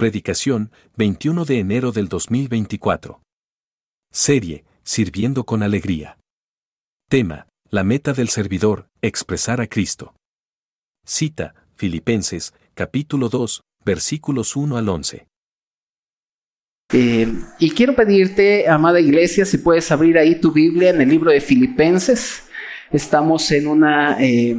Predicación, 21 de enero del 2024. Serie, Sirviendo con Alegría. Tema, la meta del servidor, expresar a Cristo. Cita, Filipenses, capítulo 2, versículos 1 al 11. Eh, y quiero pedirte, amada iglesia, si puedes abrir ahí tu Biblia en el libro de Filipenses. Estamos en una eh,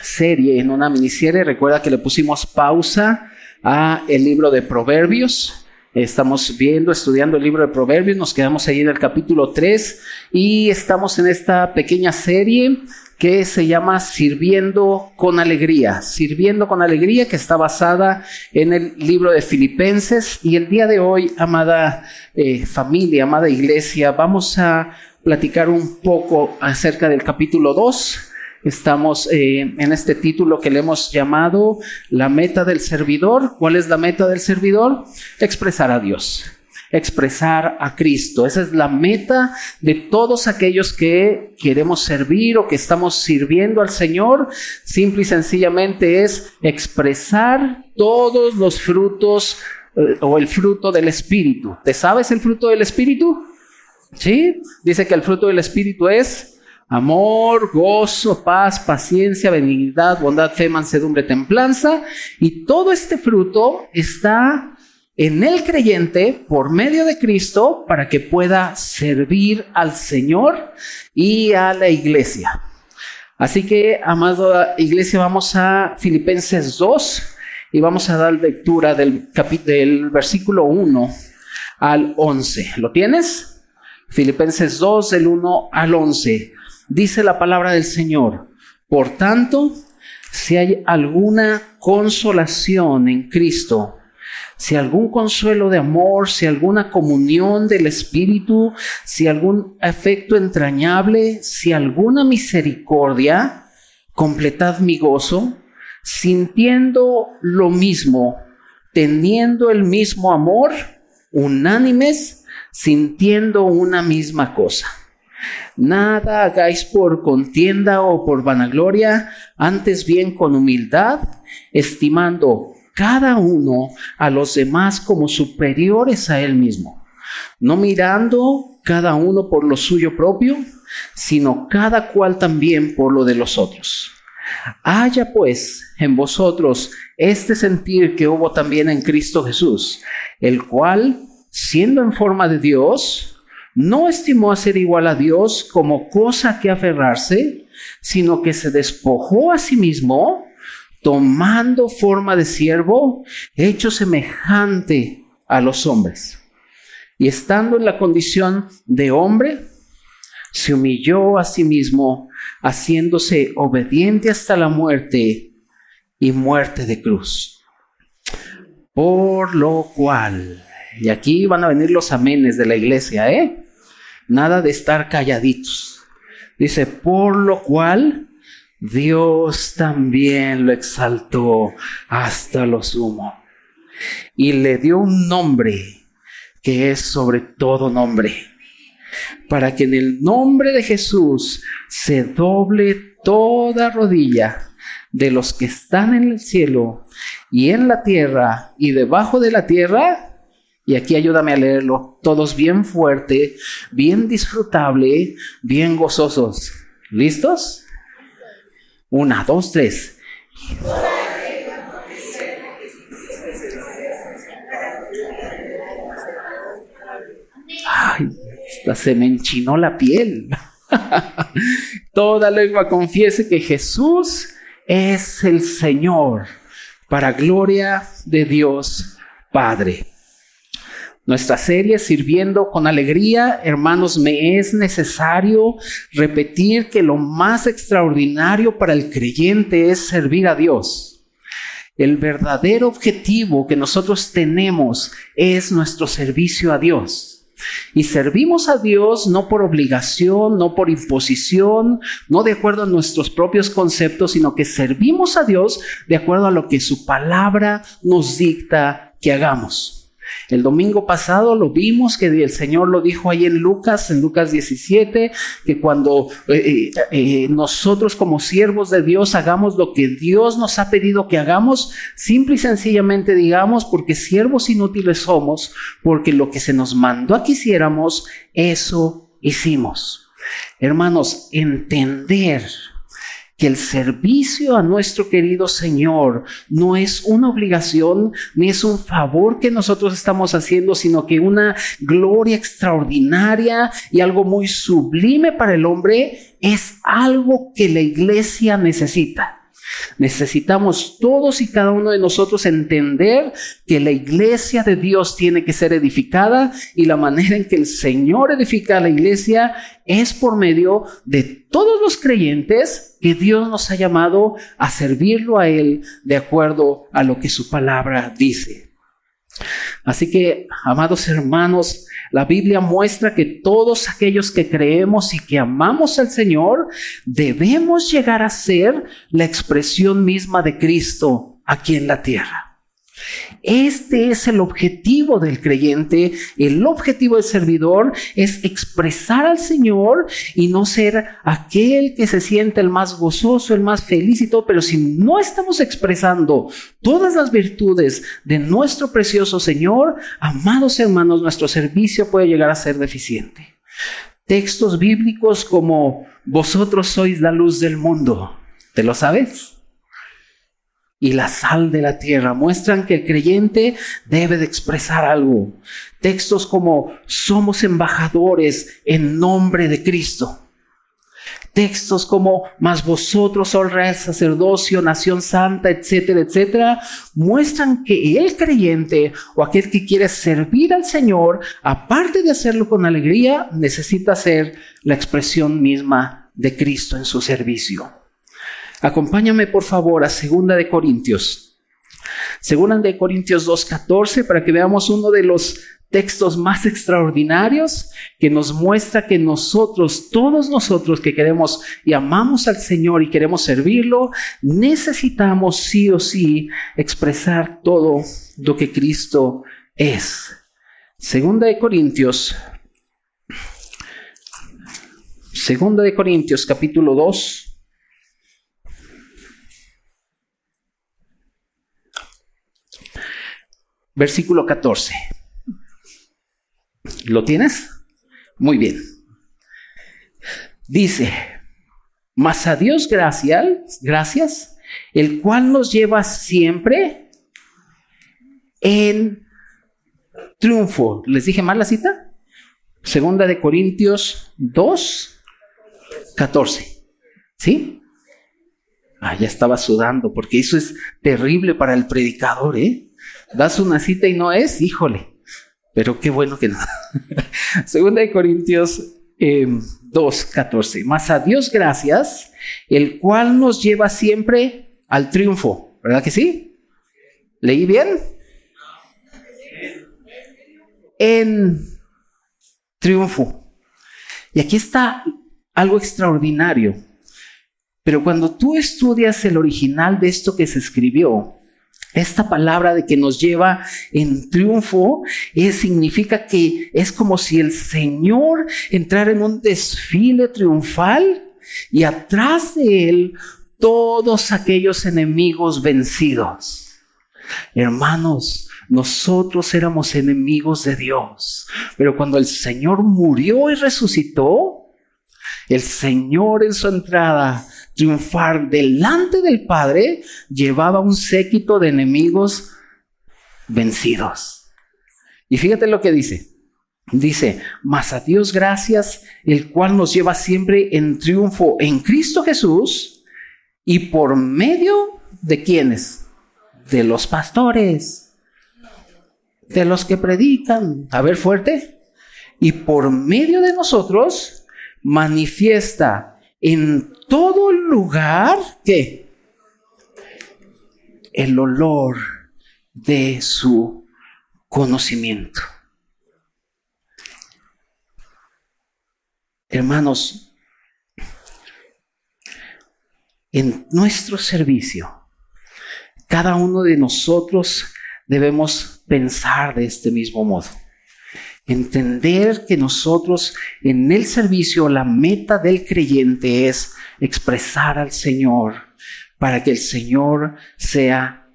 serie, en una miniserie. Recuerda que le pusimos pausa a el libro de Proverbios. Estamos viendo, estudiando el libro de Proverbios. Nos quedamos ahí en el capítulo 3 y estamos en esta pequeña serie que se llama Sirviendo con Alegría. Sirviendo con Alegría, que está basada en el libro de Filipenses. Y el día de hoy, amada eh, familia, amada iglesia, vamos a platicar un poco acerca del capítulo 2. Estamos eh, en este título que le hemos llamado La meta del servidor. ¿Cuál es la meta del servidor? Expresar a Dios expresar a Cristo. Esa es la meta de todos aquellos que queremos servir o que estamos sirviendo al Señor. Simple y sencillamente es expresar todos los frutos eh, o el fruto del Espíritu. ¿Te sabes el fruto del Espíritu? Sí, dice que el fruto del Espíritu es amor, gozo, paz, paciencia, benignidad, bondad, fe, mansedumbre, templanza. Y todo este fruto está en el creyente por medio de Cristo para que pueda servir al Señor y a la iglesia. Así que, amada iglesia, vamos a Filipenses 2 y vamos a dar lectura del, versículo 1 al 11. ¿Lo tienes? Filipenses 2, del 1 al 11. Dice la palabra del Señor. Por tanto, si hay alguna consolación en Cristo, si algún consuelo de amor, si alguna comunión del Espíritu, si algún afecto entrañable, si alguna misericordia, completad mi gozo, sintiendo lo mismo, teniendo el mismo amor, unánimes, sintiendo una misma cosa. Nada hagáis por contienda o por vanagloria, antes bien con humildad, estimando cada uno a los demás como superiores a él mismo, no mirando cada uno por lo suyo propio, sino cada cual también por lo de los otros. Haya pues en vosotros este sentir que hubo también en Cristo Jesús, el cual, siendo en forma de Dios, no estimó a ser igual a Dios como cosa que aferrarse, sino que se despojó a sí mismo, tomando forma de siervo, hecho semejante a los hombres. Y estando en la condición de hombre, se humilló a sí mismo, haciéndose obediente hasta la muerte y muerte de cruz. Por lo cual, y aquí van a venir los amenes de la iglesia, ¿eh? Nada de estar calladitos. Dice, por lo cual, Dios también lo exaltó hasta lo sumo y le dio un nombre que es sobre todo nombre, para que en el nombre de Jesús se doble toda rodilla de los que están en el cielo y en la tierra y debajo de la tierra. Y aquí ayúdame a leerlo, todos bien fuerte, bien disfrutable, bien gozosos. ¿Listos? Una, dos, tres. Ay, hasta se me enchinó la piel. Toda lengua confiese que Jesús es el Señor, para gloria de Dios Padre nuestra serie Sirviendo con Alegría. Hermanos, me es necesario repetir que lo más extraordinario para el creyente es servir a Dios. El verdadero objetivo que nosotros tenemos es nuestro servicio a Dios. Y servimos a Dios no por obligación, no por imposición, no de acuerdo a nuestros propios conceptos, sino que servimos a Dios de acuerdo a lo que su palabra nos dicta que hagamos. El domingo pasado lo vimos que el Señor lo dijo ahí en Lucas, en Lucas 17, que cuando eh, eh, eh, nosotros como siervos de Dios hagamos lo que Dios nos ha pedido que hagamos, simple y sencillamente digamos, porque siervos inútiles somos, porque lo que se nos mandó a que hiciéramos, eso hicimos. Hermanos, entender que el servicio a nuestro querido Señor no es una obligación ni es un favor que nosotros estamos haciendo, sino que una gloria extraordinaria y algo muy sublime para el hombre es algo que la iglesia necesita. Necesitamos todos y cada uno de nosotros entender que la iglesia de Dios tiene que ser edificada y la manera en que el Señor edifica la iglesia es por medio de todos los creyentes que Dios nos ha llamado a servirlo a Él de acuerdo a lo que su palabra dice. Así que, amados hermanos, la Biblia muestra que todos aquellos que creemos y que amamos al Señor debemos llegar a ser la expresión misma de Cristo aquí en la tierra. Este es el objetivo del creyente, el objetivo del servidor es expresar al Señor y no ser aquel que se siente el más gozoso, el más feliz y todo, pero si no estamos expresando todas las virtudes de nuestro precioso Señor, amados hermanos, nuestro servicio puede llegar a ser deficiente. Textos bíblicos como vosotros sois la luz del mundo, ¿te lo sabes? Y la sal de la tierra. Muestran que el creyente debe de expresar algo. Textos como somos embajadores en nombre de Cristo. Textos como más vosotros sois real sacerdocio, nación santa, etcétera, etcétera, muestran que el creyente o aquel que quiere servir al Señor, aparte de hacerlo con alegría, necesita ser la expresión misma de Cristo en su servicio. Acompáñame por favor a Segunda de Corintios. Segunda de Corintios 2.14 para que veamos uno de los textos más extraordinarios que nos muestra que nosotros, todos nosotros que queremos y amamos al Señor y queremos servirlo, necesitamos sí o sí expresar todo lo que Cristo es. Segunda de Corintios. Segunda de Corintios capítulo 2 versículo 14. ¿Lo tienes? Muy bien. Dice, mas a Dios gracias, gracias, el cual nos lleva siempre en triunfo. ¿Les dije mal la cita? Segunda de Corintios 2, 14. ¿Sí? Ah, ya estaba sudando, porque eso es terrible para el predicador, ¿eh? Das una cita y no es, híjole. Pero qué bueno que no. Segunda de Corintios 2, em, 14. Más a Dios gracias, el cual nos lleva siempre al triunfo. ¿Verdad que sí? ¿Leí bien? En triunfo. Y aquí está algo extraordinario. Pero cuando tú estudias el original de esto que se escribió, esta palabra de que nos lleva en triunfo es, significa que es como si el Señor entrara en un desfile triunfal y atrás de él todos aquellos enemigos vencidos. Hermanos, nosotros éramos enemigos de Dios, pero cuando el Señor murió y resucitó, el Señor en su entrada triunfar delante del Padre, llevaba un séquito de enemigos vencidos. Y fíjate lo que dice. Dice, mas a Dios gracias, el cual nos lleva siempre en triunfo en Cristo Jesús y por medio de quienes? De los pastores, de los que predican. A ver, fuerte. Y por medio de nosotros manifiesta en todo lugar que el olor de su conocimiento. Hermanos, en nuestro servicio, cada uno de nosotros debemos pensar de este mismo modo. Entender que nosotros en el servicio la meta del creyente es expresar al Señor para que el Señor sea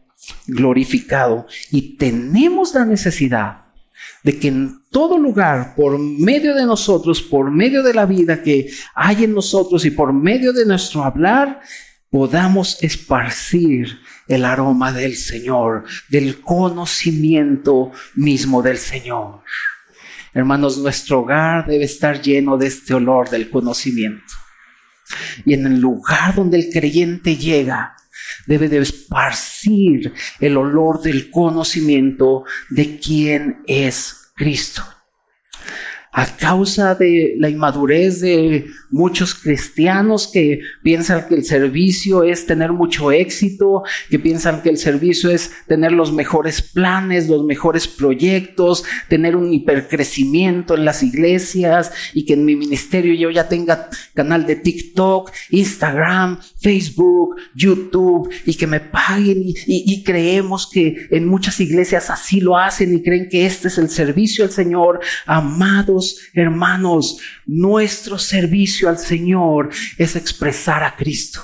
glorificado. Y tenemos la necesidad de que en todo lugar, por medio de nosotros, por medio de la vida que hay en nosotros y por medio de nuestro hablar, podamos esparcir el aroma del Señor, del conocimiento mismo del Señor. Hermanos, nuestro hogar debe estar lleno de este olor del conocimiento. Y en el lugar donde el creyente llega, debe de esparcir el olor del conocimiento de quién es Cristo a causa de la inmadurez de muchos cristianos que piensan que el servicio es tener mucho éxito, que piensan que el servicio es tener los mejores planes, los mejores proyectos, tener un hipercrecimiento en las iglesias y que en mi ministerio yo ya tenga canal de TikTok, Instagram, Facebook, YouTube y que me paguen y, creemos que en muchas iglesias así lo hacen y creen que este es el servicio al Señor, hermanos, nuestro servicio al Señor es expresar a Cristo.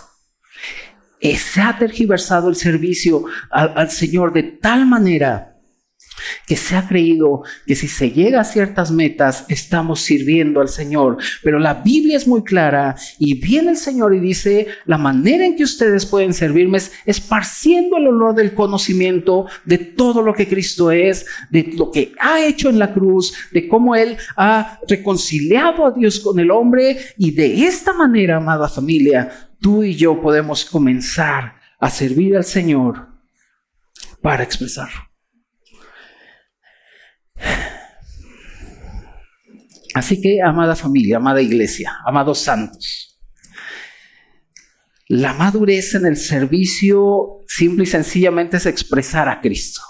Se ha tergiversado el servicio al Señor de tal manera que se ha creído que si se llega a ciertas metas estamos sirviendo al Señor. Pero la Biblia es muy clara y viene el Señor y dice, la manera en que ustedes pueden servirme es esparciendo el olor del conocimiento de todo lo que Cristo es, de lo que ha hecho en la cruz, de cómo Él ha reconciliado a Dios con el hombre y de esta manera, amada familia, tú y yo podemos comenzar a servir al Señor para expresarlo. Así que, amada familia, amada iglesia, amados santos, la madurez en el servicio simple y sencillamente es expresar a Cristo.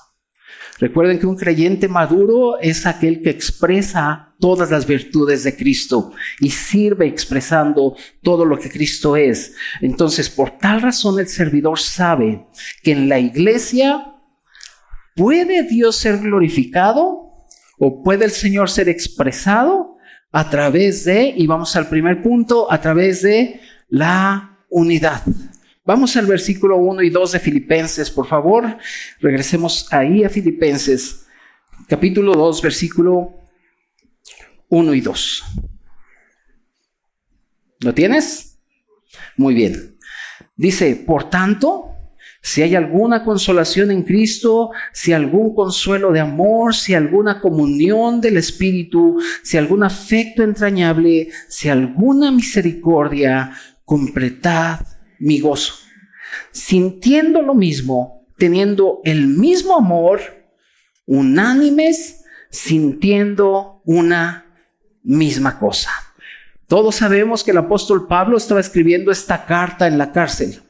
Recuerden que un creyente maduro es aquel que expresa todas las virtudes de Cristo y sirve expresando todo lo que Cristo es. Entonces, por tal razón el servidor sabe que en la iglesia puede Dios ser glorificado o puede el Señor ser expresado a través de, y vamos al primer punto, a través de la unidad. Vamos al versículo 1 y 2 de Filipenses, por favor. Regresemos ahí a Filipenses, capítulo 2, versículo 1 y 2. ¿Lo tienes? Muy bien. Dice, por tanto, si hay alguna consolación en Cristo, si algún consuelo de amor, si alguna comunión del Espíritu, si algún afecto entrañable, si alguna misericordia, completad mi gozo. Sintiendo lo mismo, teniendo el mismo amor, unánimes, sintiendo una misma cosa. Todos sabemos que el apóstol Pablo estaba escribiendo esta carta en la cárcel.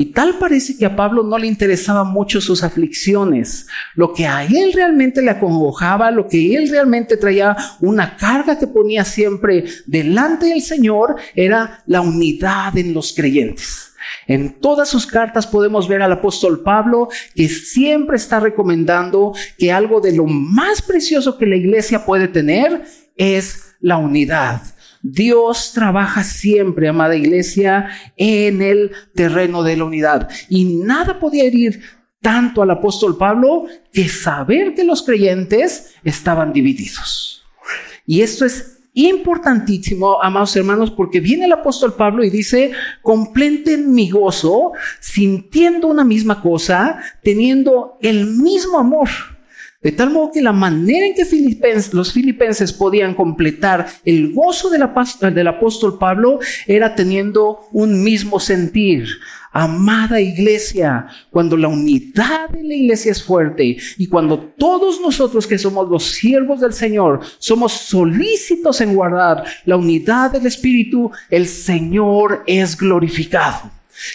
Y tal parece que a Pablo no le interesaban mucho sus aflicciones. Lo que a él realmente le acongojaba, lo que él realmente traía una carga que ponía siempre delante del Señor, era la unidad en los creyentes. En todas sus cartas podemos ver al apóstol Pablo que siempre está recomendando que algo de lo más precioso que la iglesia puede tener es la unidad. Dios trabaja siempre, amada iglesia, en el terreno de la unidad. Y nada podía herir tanto al apóstol Pablo que saber que los creyentes estaban divididos. Y esto es importantísimo, amados hermanos, porque viene el apóstol Pablo y dice, completen mi gozo sintiendo una misma cosa, teniendo el mismo amor. De tal modo que la manera en que los filipenses podían completar el gozo del, apóstol Pablo era teniendo un mismo sentir. Amada iglesia, cuando la unidad de la iglesia es fuerte y cuando todos nosotros que somos los siervos del Señor somos solícitos en guardar la unidad del Espíritu, el Señor es glorificado.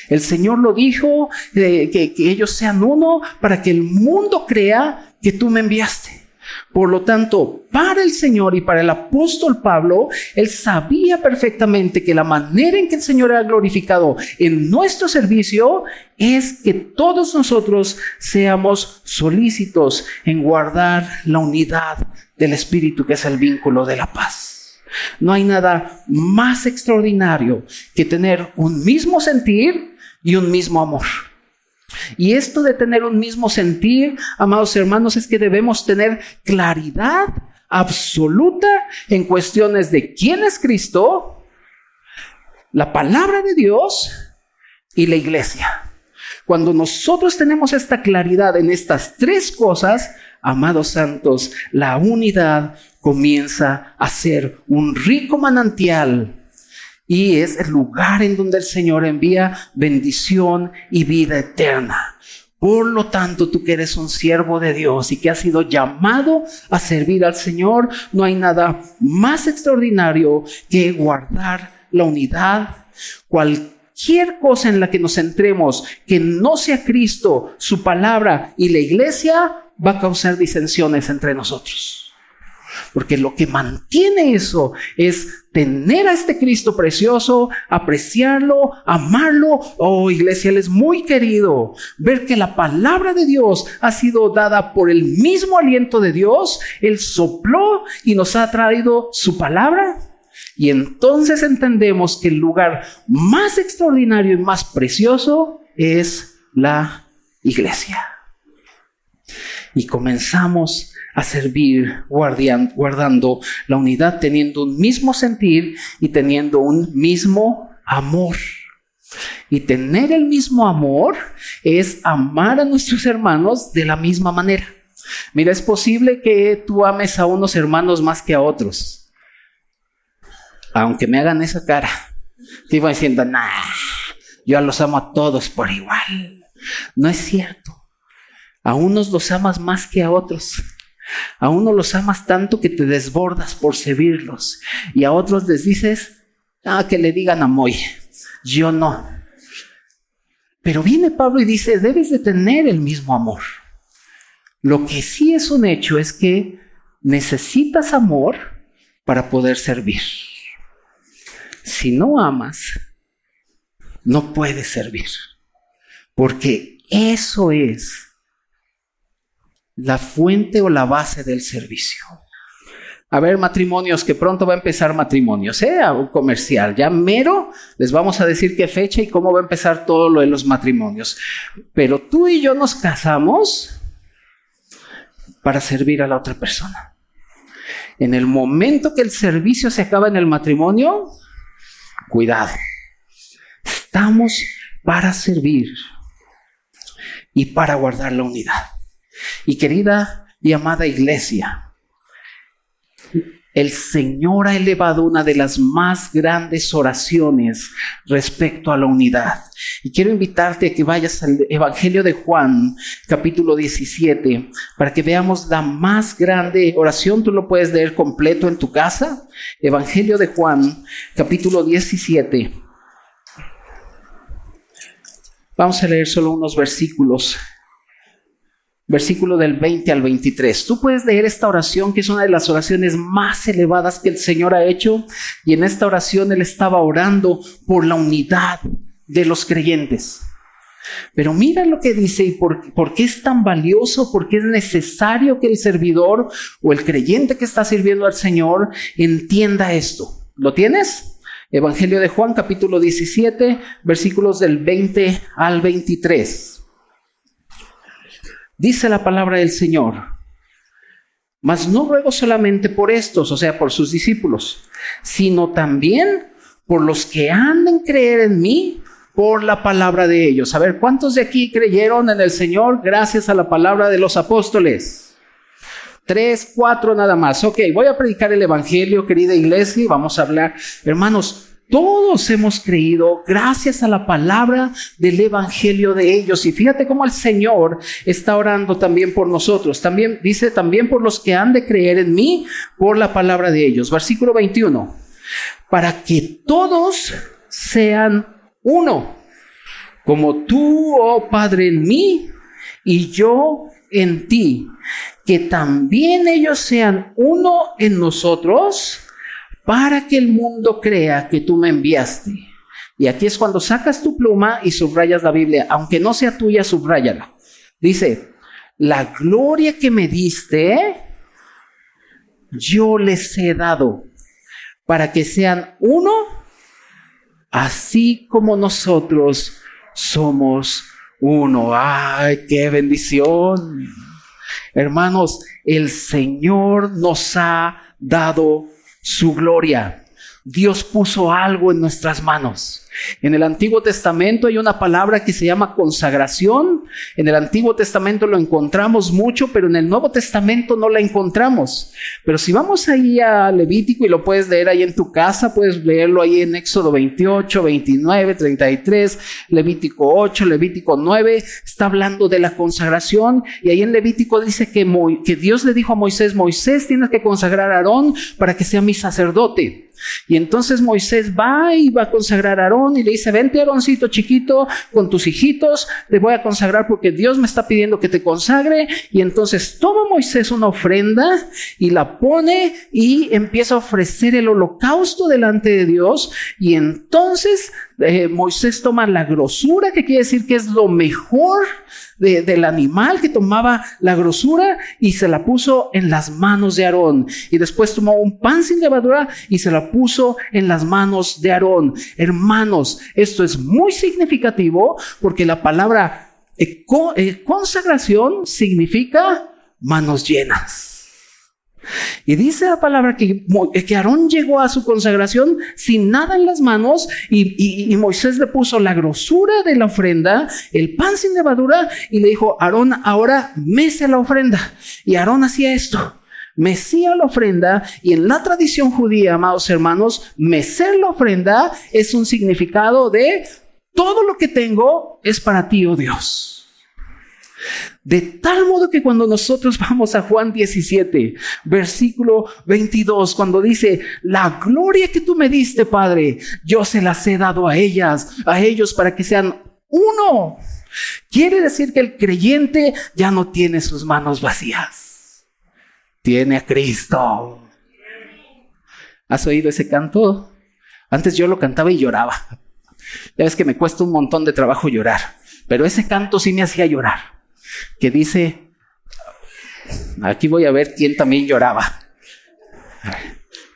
El Señor lo dijo, eh, que ellos sean uno para que el mundo crea que tú me enviaste. Por lo tanto, para el Señor y para el apóstol Pablo, él sabía perfectamente que la manera en que el Señor era glorificado en nuestro servicio es que todos nosotros seamos solícitos en guardar la unidad del Espíritu, que es el vínculo de la paz. No hay nada más extraordinario que tener un mismo sentir y un mismo amor. Y esto de tener un mismo sentir, amados hermanos, es que debemos tener claridad absoluta en cuestiones de quién es Cristo, la palabra de Dios y la iglesia. Cuando nosotros tenemos esta claridad en estas tres cosas, amados santos, la unidad comienza a ser un rico manantial y es el lugar en donde el Señor envía bendición y vida eterna. Por lo tanto, tú que eres un siervo de Dios y que has sido llamado a servir al Señor, no hay nada más extraordinario que guardar la unidad. Cualquier cosa en la que nos centremos que no sea Cristo, su palabra y la iglesia va a causar disensiones entre nosotros. Porque lo que mantiene eso es tener a este Cristo precioso, apreciarlo, amarlo. Oh, iglesia, Él es muy querido. Ver que la palabra de Dios ha sido dada por el mismo aliento de Dios. Él sopló y nos ha traído su palabra. Y entonces entendemos que el lugar más extraordinario y más precioso es la iglesia. Y comenzamos a servir guardando la unidad, teniendo un mismo sentir y teniendo un mismo amor. Y tener el mismo amor es amar a nuestros hermanos de la misma manera. Mira, es posible que tú ames a unos hermanos más que a otros. Aunque me hagan esa cara. Te iba diciendo, nah, yo los amo a todos por igual. No es cierto. A unos los amas más que a otros. A uno los amas tanto que te desbordas por servirlos. Y a otros les dices, ah, que le digan a Moy. Yo no. Pero viene Pablo y dice, debes de tener el mismo amor. Lo que sí es un hecho es que necesitas amor para poder servir. Si no amas, no puedes servir. Porque eso es la fuente o la base del servicio. A ver, matrimonios, que pronto va a empezar matrimonios, ¿eh? un comercial. Ya mero les vamos a decir qué fecha y cómo va a empezar todo lo de los matrimonios. Pero tú y yo nos casamos para servir a la otra persona. En el momento que el servicio se acaba en el matrimonio, cuidado. Estamos para servir y para guardar la unidad. Y querida y amada iglesia, el Señor ha elevado una de las más grandes oraciones respecto a la unidad. Y quiero invitarte a que vayas al Evangelio de Juan, capítulo 17, para que veamos la más grande oración. Tú lo puedes leer completo en tu casa. Evangelio de Juan, capítulo 17. Vamos a leer solo unos versículos versículo del 20 al 23. Tú puedes leer esta oración, que es una de las oraciones más elevadas que el Señor ha hecho, y en esta oración Él estaba orando por la unidad de los creyentes. Pero mira lo que dice y por, qué es tan valioso, por qué es necesario que el servidor o el creyente que está sirviendo al Señor entienda esto. ¿Lo tienes? Evangelio de Juan capítulo 17 versículos del 20 al 23. Dice la palabra del Señor, mas no ruego solamente por estos, o sea, por sus discípulos, sino también por los que han de creer en mí por la palabra de ellos. A ver, ¿cuántos de aquí creyeron en el Señor gracias a la palabra de los apóstoles? Tres, cuatro nada más. Ok, voy a predicar el Evangelio, querida iglesia, y vamos a hablar. Hermanos, todos hemos creído gracias a la palabra del Evangelio de ellos. Y fíjate cómo el Señor está orando también por nosotros. También dice también por los que han de creer en mí por la palabra de ellos. Versículo 21. Para que todos sean uno, como tú, oh Padre, en mí y yo en ti, que también ellos sean uno en nosotros, para que el mundo crea que tú me enviaste. Y aquí es cuando sacas tu pluma y subrayas la Biblia, aunque no sea tuya, subrayala. Dice, la gloria que me diste, yo les he dado, para que sean uno, así como nosotros somos uno. ¡Ay, qué bendición! Hermanos, el Señor nos ha dado su gloria. Dios puso algo en nuestras manos. En el Antiguo Testamento hay una palabra que se llama consagración. En el Antiguo Testamento lo encontramos mucho, pero en el Nuevo Testamento no la encontramos. Pero si vamos ahí a Levítico y lo puedes leer ahí en tu casa, puedes leerlo ahí en Éxodo 28, 29, 33, Levítico 8, Levítico 9, está hablando de la consagración y ahí en Levítico dice que, que Dios le dijo a Moisés, Moisés tienes que consagrar a Aarón para que sea mi sacerdote. Y entonces Moisés va y va a consagrar a Aarón y le dice, vente Aaroncito chiquito con tus hijitos, te voy a consagrar porque Dios me está pidiendo que te consagre. Y entonces toma Moisés una ofrenda y la pone y empieza a ofrecer el holocausto delante de Dios. Y entonces eh, Moisés toma la grosura, que quiere decir que es lo mejor del animal que tomaba la grosura y se la puso en las manos de Aarón. Y después tomó un pan sin levadura y se la puso en las manos de Aarón. Hermanos, esto es muy significativo porque la palabra eh, consagración significa manos llenas. Y dice la palabra que, que Aarón llegó a su consagración sin nada en las manos y, y, Moisés le puso la grosura de la ofrenda, el pan sin levadura y le dijo, Aarón, ahora mece la ofrenda. Y Aarón hacía esto. Mecía la ofrenda y en la tradición judía, amados hermanos, mecer la ofrenda es un significado de todo lo que tengo es para ti, oh Dios. De tal modo que cuando nosotros vamos a Juan 17, versículo 22, cuando dice, la gloria que tú me diste, Padre, yo se las he dado a ellas, a ellos para que sean uno. Quiere decir que el creyente ya no tiene sus manos vacías. Tiene a Cristo. ¿Has oído ese canto? Antes yo lo cantaba y lloraba. Ya ves que me cuesta un montón de trabajo llorar, pero ese canto sí me hacía llorar que dice, aquí voy a ver quién también lloraba,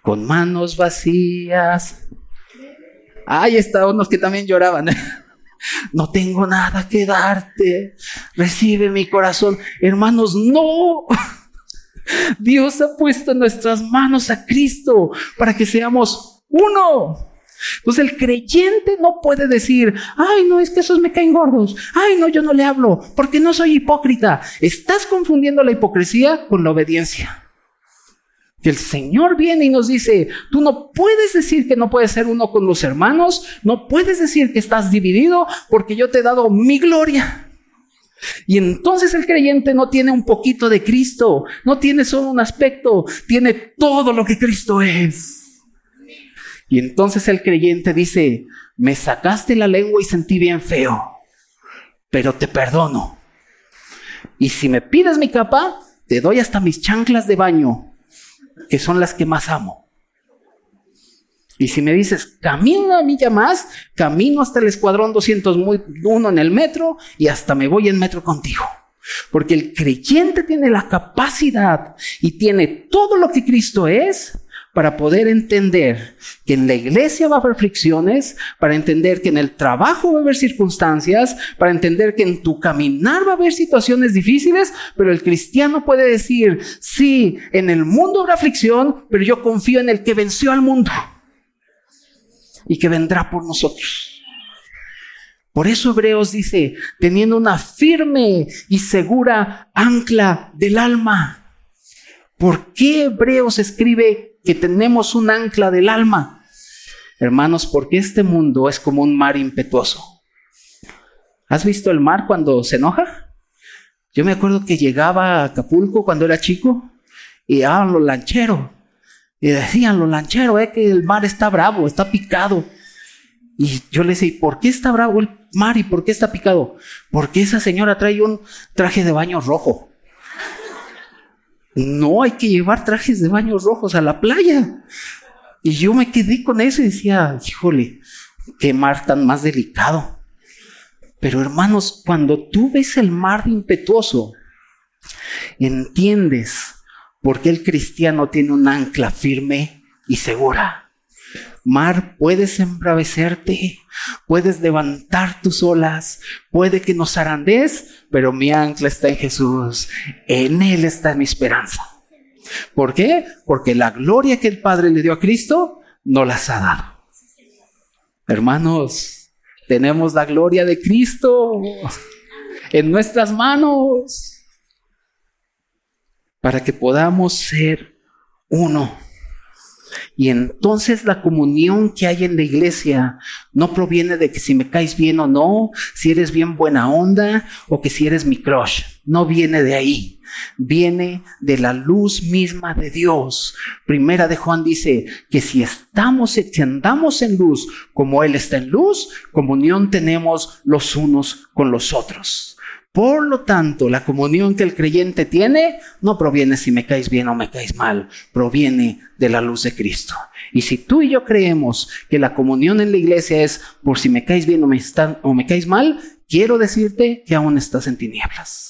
con manos vacías. Ahí está unos que también lloraban. No tengo nada que darte. Recibe mi corazón. Hermanos, no. Dios ha puesto en nuestras manos a Cristo para que seamos uno. Entonces el creyente no puede decir, ay, no, es que esos me caen gordos, ay, no, yo no le hablo, porque no soy hipócrita. Estás confundiendo la hipocresía con la obediencia. Que el Señor viene y nos dice, tú no puedes decir que no puedes ser uno con los hermanos, no puedes decir que estás dividido porque yo te he dado mi gloria. Y entonces el creyente no tiene un poquito de Cristo, no tiene solo un aspecto, tiene todo lo que Cristo es. Y entonces el creyente dice, me sacaste la lengua y sentí bien feo, pero te perdono. Y si me pides mi capa, te doy hasta mis chanclas de baño, que son las que más amo. Y si me dices, camino una milla más, camino hasta el escuadrón 201 en el metro y hasta me voy en metro contigo. Porque el creyente tiene la capacidad y tiene todo lo que Cristo es para poder entender que en la iglesia va a haber fricciones, para entender que en el trabajo va a haber circunstancias, para entender que en tu caminar va a haber situaciones difíciles, pero el cristiano puede decir, sí, en el mundo habrá aflicción, pero yo confío en el que venció al mundo y que vendrá por nosotros. Por eso Hebreos dice, teniendo una firme y segura ancla del alma. ¿Por qué Hebreos escribe que tenemos un ancla del alma. Hermanos, porque este mundo es como un mar impetuoso. ¿Has visto el mar cuando se enoja? Yo me acuerdo que llegaba a Acapulco cuando era chico y ah, los lancheros. Y decían los lancheros, eh, que el mar está bravo, está picado. Y yo le decía, ¿por qué está bravo el mar y por qué está picado? Porque esa señora trae un traje de baño rojo. No hay que llevar trajes de baños rojos a la playa. Y yo me quedé con eso y decía, híjole, qué mar tan más delicado. Pero hermanos, cuando tú ves el mar impetuoso, entiendes por qué el cristiano tiene un ancla firme y segura. Mar, puedes embravecerte, puedes levantar tus olas, puede que nos zarandees, pero mi ancla está en Jesús. En Él está mi esperanza. ¿Por qué? Porque la gloria que el Padre le dio a Cristo no las ha dado. Hermanos, tenemos la gloria de Cristo en nuestras manos para que podamos ser uno. Y entonces la comunión que hay en la iglesia no proviene de que si me caes bien o no, si eres bien buena onda o que si eres mi crush. No viene de ahí. Viene de la luz misma de Dios. Primera de Juan dice que si estamos, si andamos en luz como Él está en luz, comunión tenemos los unos con los otros. Por lo tanto, la comunión que el creyente tiene no proviene si me caes bien o me caes mal, proviene de la luz de Cristo. Y si tú y yo creemos que la comunión en la iglesia es por si me caes bien o me, o me caes mal, quiero decirte que aún estás en tinieblas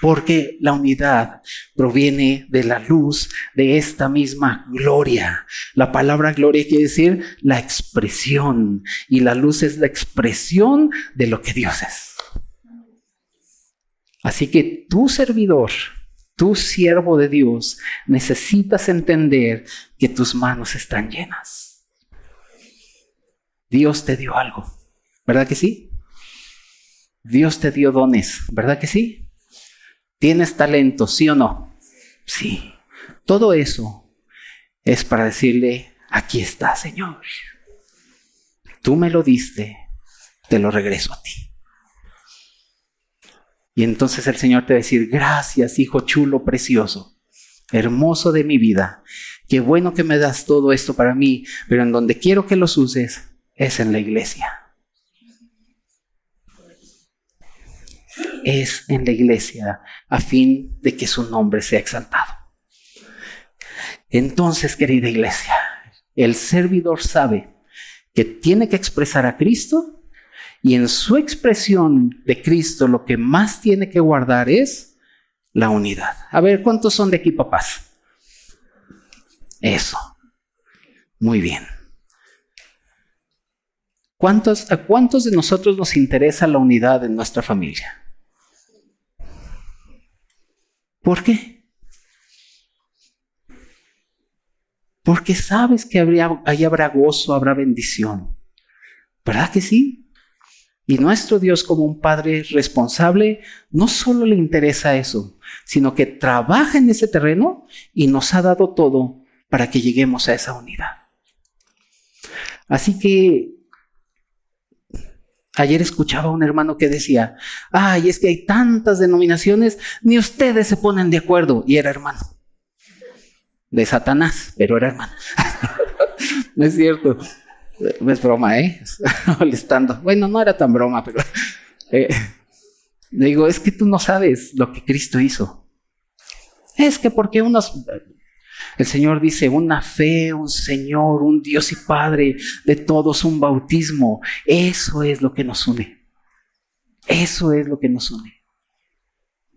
porque la unidad proviene de la luz de esta misma gloria. La palabra gloria quiere decir la expresión y la luz es la expresión de lo que Dios es. Así que tu servidor, tu siervo de Dios, necesitas entender que tus manos están llenas. Dios te dio algo, ¿verdad que sí? Dios te dio dones, ¿verdad que sí? ¿Tienes talento, sí o no? Sí. Todo eso es para decirle, aquí está, Señor. Tú me lo diste, te lo regreso a ti. Y entonces el Señor te va a decir, gracias, hijo chulo, precioso, hermoso de mi vida. Qué bueno que me das todo esto para mí, pero en donde quiero que los uses es en la iglesia. Es en la iglesia a fin de que su nombre sea exaltado. Entonces, querida iglesia, el servidor sabe que tiene que expresar a Cristo y en su expresión de Cristo lo que más tiene que guardar es la unidad. A ver, ¿cuántos son de aquí papás? Eso. Muy bien. ¿Cuántos, ¿A cuántos de nosotros nos interesa la unidad en nuestra familia? ¿Por qué? Porque sabes que ahí habrá gozo, habrá bendición. ¿Verdad que sí? Y nuestro Dios como un Padre responsable no solo le interesa eso, sino que trabaja en ese terreno y nos ha dado todo para que lleguemos a esa unidad. Así que Ayer escuchaba a un hermano que decía, ay, es que hay tantas denominaciones, ni ustedes se ponen de acuerdo. Y era hermano. De Satanás, pero era hermano. no es cierto. Es broma, ¿eh? Molestando. Bueno, no era tan broma, pero... Eh, digo, es que tú no sabes lo que Cristo hizo. Es que porque unos el Señor dice, una fe, un Señor, un Dios y Padre de todos, un bautismo. Eso es lo que nos une. Eso es lo que nos une.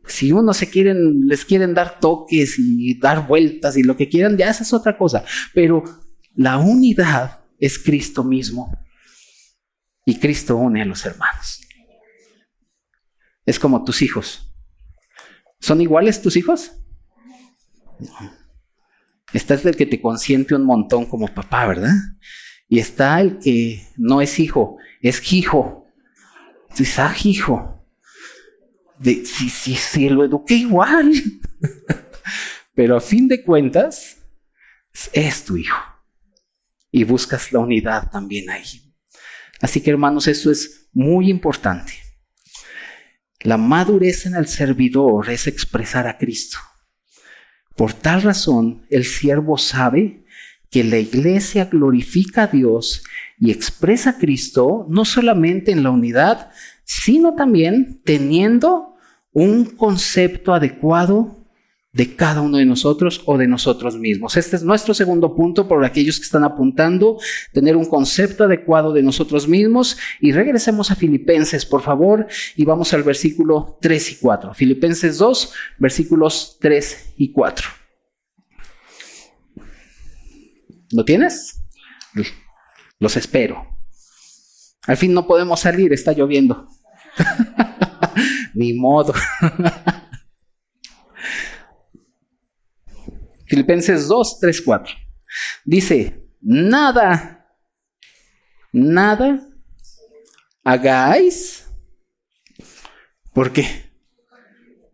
Si uno se quieren, les quieren dar toques y dar vueltas y lo que quieran, ya esa es otra cosa. Pero la unidad es Cristo mismo. Y Cristo une a los hermanos. Es como tus hijos. ¿Son iguales tus hijos? No. Está el que te consiente un montón como papá, ¿verdad? Y está el que no es hijo, es hijo. Es ah, hijo. De, si, si, si lo eduqué igual. Pero a fin de cuentas, es tu hijo. Y buscas la unidad también ahí. Así que hermanos, eso es muy importante. La madurez en el servidor es expresar a Cristo. Por tal razón, el siervo sabe que la iglesia glorifica a Dios y expresa a Cristo no solamente en la unidad, sino también teniendo un concepto adecuado de cada uno de nosotros o de nosotros mismos. Este es nuestro segundo punto por aquellos que están apuntando, tener un concepto adecuado de nosotros mismos. Y regresemos a Filipenses, por favor, y vamos al versículo 3 y 4. Filipenses 2, versículos 3 y 4. ¿Lo tienes? Los espero. Al fin no podemos salir, está lloviendo. Ni modo. Filipenses 2, 3, 4. Dice, nada, nada hagáis. ¿Por qué?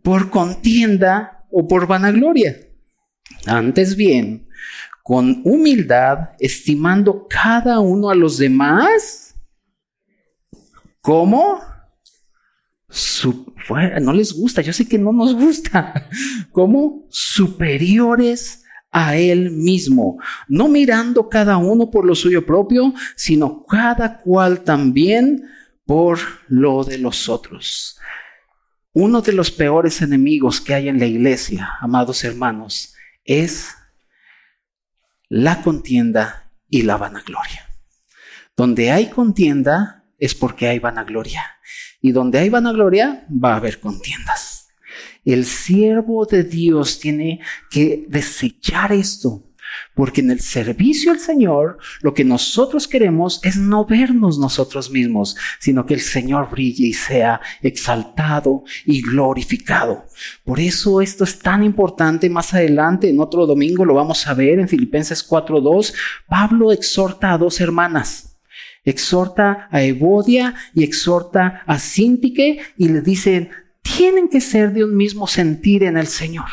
Por contienda o por vanagloria. Antes bien, con humildad, estimando cada uno a los demás. ¿Cómo? no les gusta, yo sé que no nos gusta, como superiores a Él mismo, no mirando cada uno por lo suyo propio, sino cada cual también por lo de los otros. Uno de los peores enemigos que hay en la iglesia, amados hermanos, es la contienda y la vanagloria. Donde hay contienda es porque hay vanagloria. Y donde hay vanagloria, va a haber contiendas. El siervo de Dios tiene que desechar esto, porque en el servicio al Señor lo que nosotros queremos es no vernos nosotros mismos, sino que el Señor brille y sea exaltado y glorificado. Por eso esto es tan importante. Más adelante, en otro domingo, lo vamos a ver en Filipenses 4.2. Pablo exhorta a dos hermanas exhorta a Evodia y exhorta a Sintique y le dicen, tienen que ser de un mismo sentir en el Señor.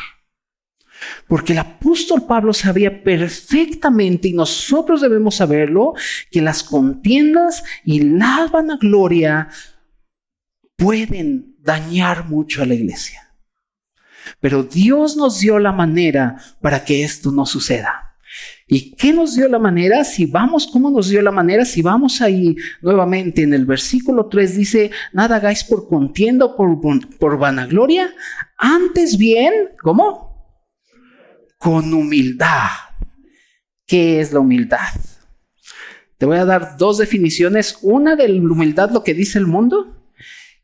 Porque el apóstol Pablo sabía perfectamente, y nosotros debemos saberlo, que las contiendas y la vanagloria pueden dañar mucho a la iglesia. Pero Dios nos dio la manera para que esto no suceda. ¿Y qué nos dio la manera? Si vamos, ¿cómo nos dio la manera? Si vamos ahí nuevamente en el versículo 3 dice, nada hagáis por contienda o por, por vanagloria, antes bien, ¿cómo? Con humildad. ¿Qué es la humildad? Te voy a dar dos definiciones, una de la humildad, lo que dice el mundo,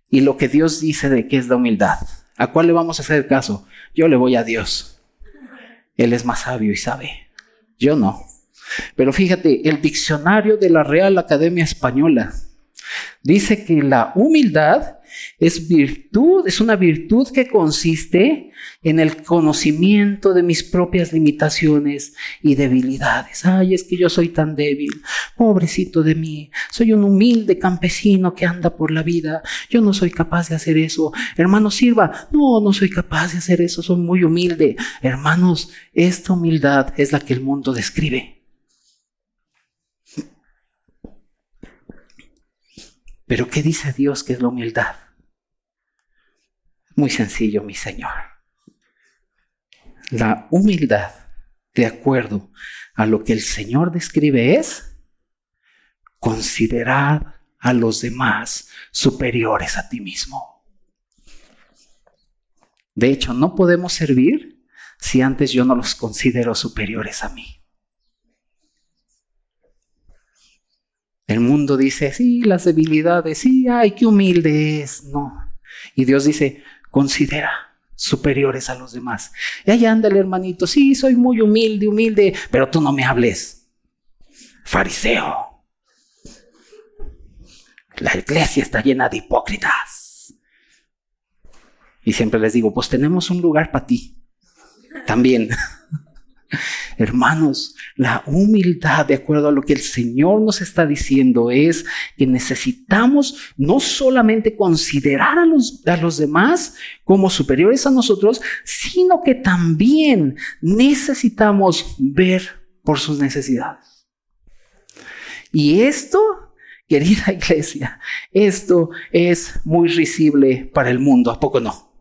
y lo que Dios dice de qué es la humildad. ¿A cuál le vamos a hacer caso? Yo le voy a Dios. Él es más sabio y sabe. Yo no. Pero fíjate, el diccionario de la Real Academia Española dice que la humildad es virtud, es una virtud que consiste en el conocimiento de mis propias limitaciones y debilidades. Ay, es que yo soy tan débil, pobrecito de mí, soy un humilde campesino que anda por la vida, yo no soy capaz de hacer eso. Hermano, sirva, no, no soy capaz de hacer eso, soy muy humilde. Hermanos, esta humildad es la que el mundo describe. Pero ¿qué dice Dios que es la humildad? Muy sencillo, mi Señor. La humildad, de acuerdo a lo que el Señor describe, es considerar a los demás superiores a ti mismo. De hecho, no podemos servir si antes yo no los considero superiores a mí. El mundo dice, sí, las debilidades, sí, ay, qué humilde es. No. Y Dios dice, considera superiores a los demás. Y ahí anda el hermanito, sí, soy muy humilde, humilde, pero tú no me hables. Fariseo. La iglesia está llena de hipócritas. Y siempre les digo, pues tenemos un lugar para ti. También. Hermanos, la humildad, de acuerdo a lo que el Señor nos está diciendo, es que necesitamos no solamente considerar a los, a los demás como superiores a nosotros, sino que también necesitamos ver por sus necesidades. Y esto, querida iglesia, esto es muy risible para el mundo, ¿a poco no?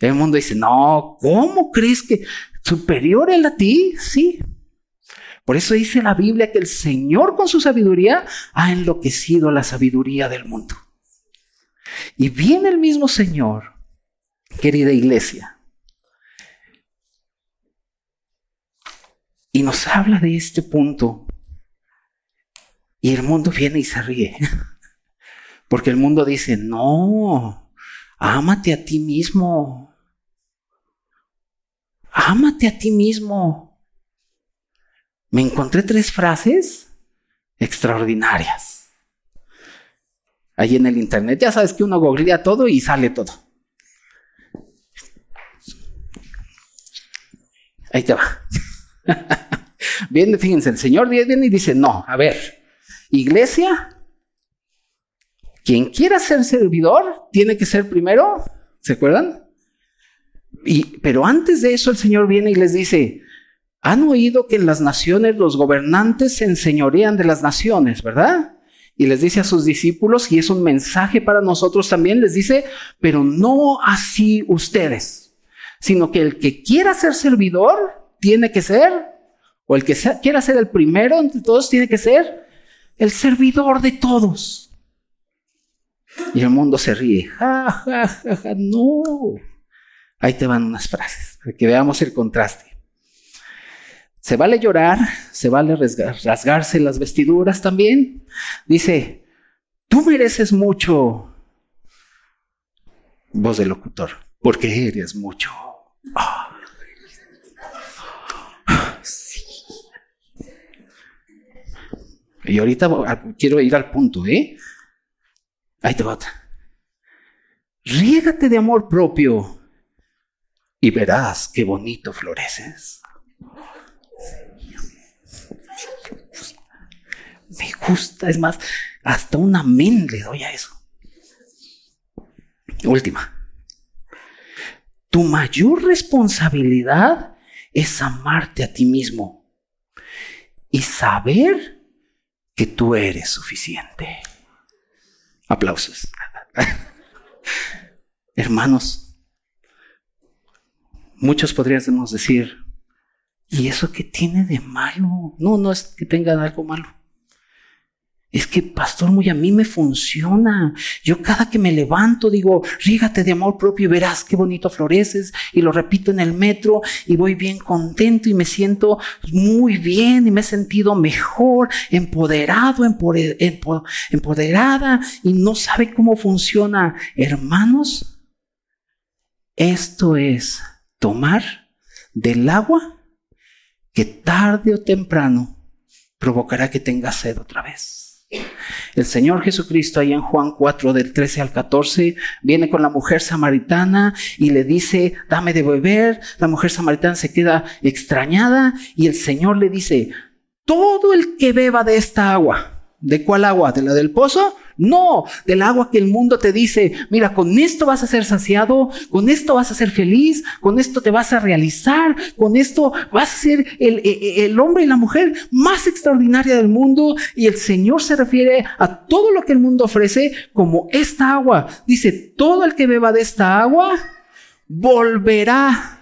El mundo dice, no, ¿cómo crees que superior a ti? Sí. Por eso dice la Biblia que el Señor con su sabiduría ha enloquecido la sabiduría del mundo. Y viene el mismo Señor querida iglesia. Y nos habla de este punto. Y el mundo viene y se ríe. Porque el mundo dice, no, ámate a ti mismo. Ámate a ti mismo. Me encontré tres frases extraordinarias. Ahí en el internet, ya sabes que uno googlea todo y sale todo. Ahí te va. Bien, fíjense, el Señor viene y dice, no, a ver, iglesia, quien quiera ser servidor tiene que ser primero, ¿se acuerdan? Pero antes de eso el Señor viene y les dice, han oído que en las naciones los gobernantes se enseñorean de las naciones, ¿verdad? Y les dice a sus discípulos, y es un mensaje para nosotros también, les dice, pero no así ustedes, sino que el que quiera ser servidor tiene que ser, o el que quiera ser el primero entre todos tiene que ser el servidor de todos. Y el mundo se ríe. Ja, ja, ja, ja, no. Ahí te van unas frases, para que veamos el contraste. Se vale llorar, se vale rasgarse las vestiduras también. Dice, tú mereces mucho. Voz del locutor, porque eres mucho. Ah. Y ahorita quiero ir al punto, ¿eh? Ahí te va Riégate de amor propio y verás qué bonito floreces. Me gusta, es más, hasta un amén le doy a eso. Última. Tu mayor responsabilidad es amarte a ti mismo y saber que tú eres suficiente. Aplausos. Hermanos, muchos podríamos decir, ¿y eso qué tiene de malo? No, no es que tengan algo malo. Es que, pastor, muy a mí me funciona. Yo cada que me levanto digo, rígate de amor propio y verás qué bonito floreces. Y lo repito en el metro y voy bien contento y me siento muy bien y me he sentido mejor, empoderado, empoderada y no sabe cómo funciona. Hermanos, esto es tomar del agua que tarde o temprano provocará que tenga sed otra vez. El Señor Jesucristo ahí en Juan 4 del 13 al 14 viene con la mujer samaritana y le dice, dame de beber. La mujer samaritana se queda extrañada y el Señor le dice, todo el que beba de esta agua, ¿de cuál agua? ¿De la del pozo? No, del agua que el mundo te dice, mira, con esto vas a ser saciado, con esto vas a ser feliz, con esto te vas a realizar, con esto vas a ser el, e, e, el, hombre y la mujer más extraordinaria del mundo. Y el Señor se refiere a todo lo que el mundo ofrece como esta agua. Dice, todo el que beba de esta agua volverá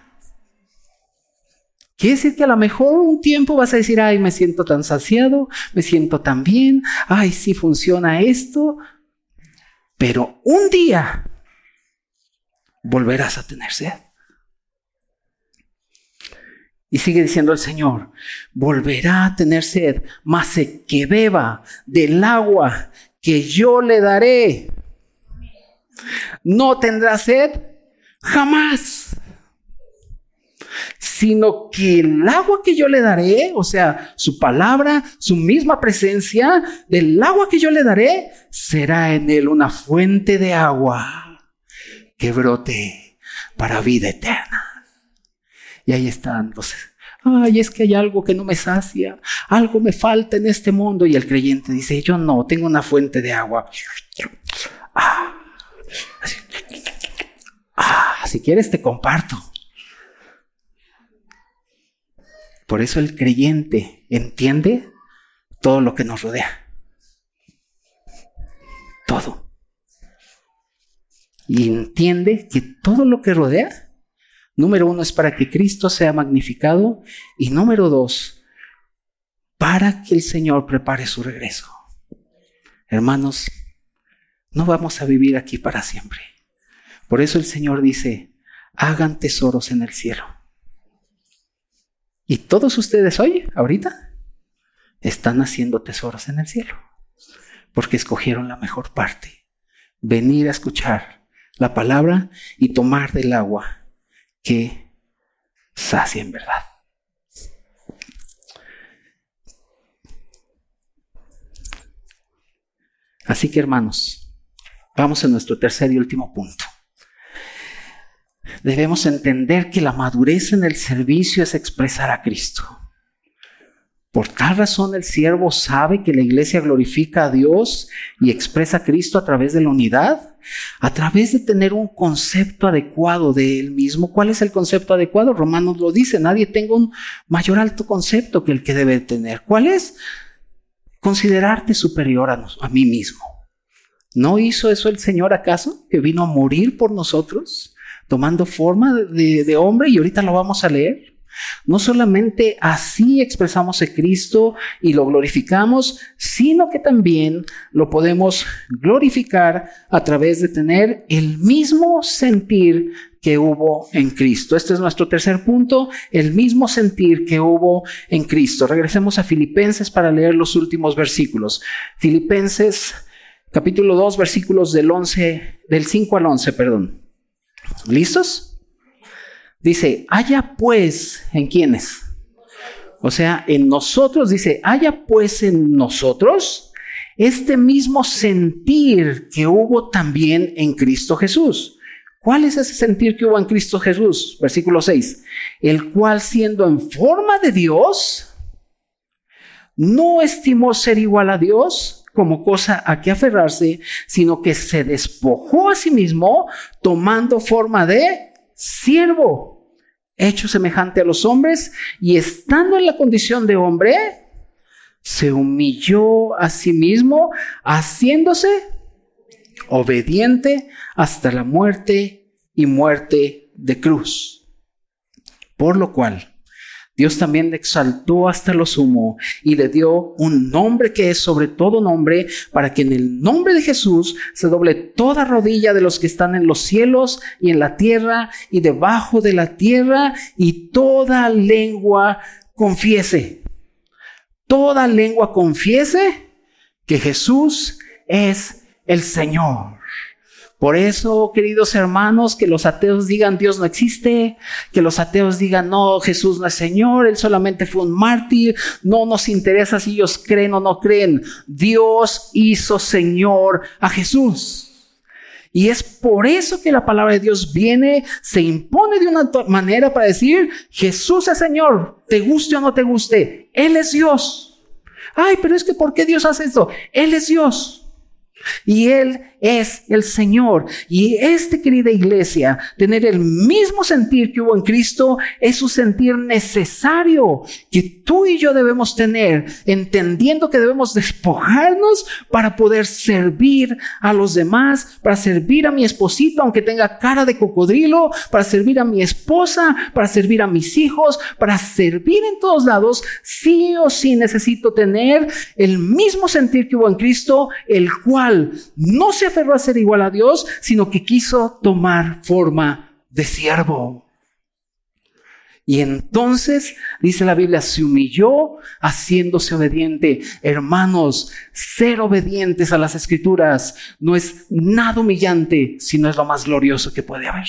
Quiere decir que a lo mejor un tiempo vas a decir, ay, me siento tan saciado, me siento tan bien, ay, sí funciona esto, pero un día volverás a tener sed. Y sigue diciendo el Señor, volverá a tener sed, mas que beba del agua que yo le daré, no tendrá sed jamás sino que el agua que yo le daré, o sea, su palabra, su misma presencia, del agua que yo le daré, será en él una fuente de agua que brote para vida eterna. Y ahí están los... Ay, es que hay algo que no me sacia, algo me falta en este mundo. Y el creyente dice, yo no, tengo una fuente de agua. Ah, ah si quieres te comparto. Por eso el creyente entiende todo lo que nos rodea. Todo. Y entiende que todo lo que rodea, número uno, es para que Cristo sea magnificado y número dos, para que el Señor prepare su regreso. Hermanos, no vamos a vivir aquí para siempre. Por eso el Señor dice, hagan tesoros en el cielo. Y todos ustedes hoy, ahorita, están haciendo tesoros en el cielo, porque escogieron la mejor parte, venir a escuchar la palabra y tomar del agua que sacia en verdad. Así que hermanos, vamos a nuestro tercer y último punto. Debemos entender que la madurez en el servicio es expresar a Cristo. Por tal razón el siervo sabe que la iglesia glorifica a Dios y expresa a Cristo a través de la unidad, a través de tener un concepto adecuado de él mismo. ¿Cuál es el concepto adecuado? Romanos lo dice, nadie tenga un mayor alto concepto que el que debe tener. ¿Cuál es? Considerarte superior a, a mí mismo. ¿No hizo eso el Señor acaso? Que vino a morir por nosotros, tomando forma de, hombre y ahorita lo vamos a leer. No solamente así expresamos a Cristo y lo glorificamos, sino que también lo podemos glorificar a través de tener el mismo sentir que hubo en Cristo. Este es nuestro tercer punto, el mismo sentir que hubo en Cristo. Regresemos a Filipenses para leer los últimos versículos. Filipenses capítulo 2 versículos del 11 del 5 al 11, perdón. ¿Listos? Dice, haya pues en quienes. O sea, en nosotros, dice, haya pues en nosotros este mismo sentir que hubo también en Cristo Jesús. ¿Cuál es ese sentir que hubo en Cristo Jesús? Versículo 6. El cual siendo en forma de Dios, no estimó ser igual a Dios como cosa a que aferrarse, sino que se despojó a sí mismo tomando forma de siervo, hecho semejante a los hombres, y estando en la condición de hombre, se humilló a sí mismo, haciéndose obediente hasta la muerte y muerte de cruz. Por lo cual, Dios también le exaltó hasta lo sumo y le dio un nombre que es sobre todo nombre, para que en el nombre de Jesús se doble toda rodilla de los que están en los cielos y en la tierra y debajo de la tierra y toda lengua confiese. Toda lengua confiese que Jesús es el Señor. Por eso, queridos hermanos, que los ateos digan Dios no existe, que los ateos digan no, Jesús no es Señor, Él solamente fue un mártir, no nos interesa si ellos creen o no creen. Dios hizo Señor a Jesús. Y es por eso que la palabra de Dios viene, se impone de una manera para decir, Jesús es Señor, te guste o no te guste, Él es Dios. Ay, pero es que ¿por qué Dios hace esto? Él es Dios. Y Él es el Señor. Y este, querida iglesia, tener el mismo sentir que hubo en Cristo es un sentir necesario que tú y yo debemos tener, entendiendo que debemos despojarnos para poder servir a los demás, para servir a mi esposito, aunque tenga cara de cocodrilo, para servir a mi esposa, para servir a mis hijos, para servir en todos lados. Sí o sí necesito tener el mismo sentir que hubo en Cristo, el cual no se aferró a ser igual a Dios, sino que quiso tomar forma de siervo. Y entonces, dice la Biblia, se humilló haciéndose obediente. Hermanos, ser obedientes a las escrituras no es nada humillante, sino es lo más glorioso que puede haber.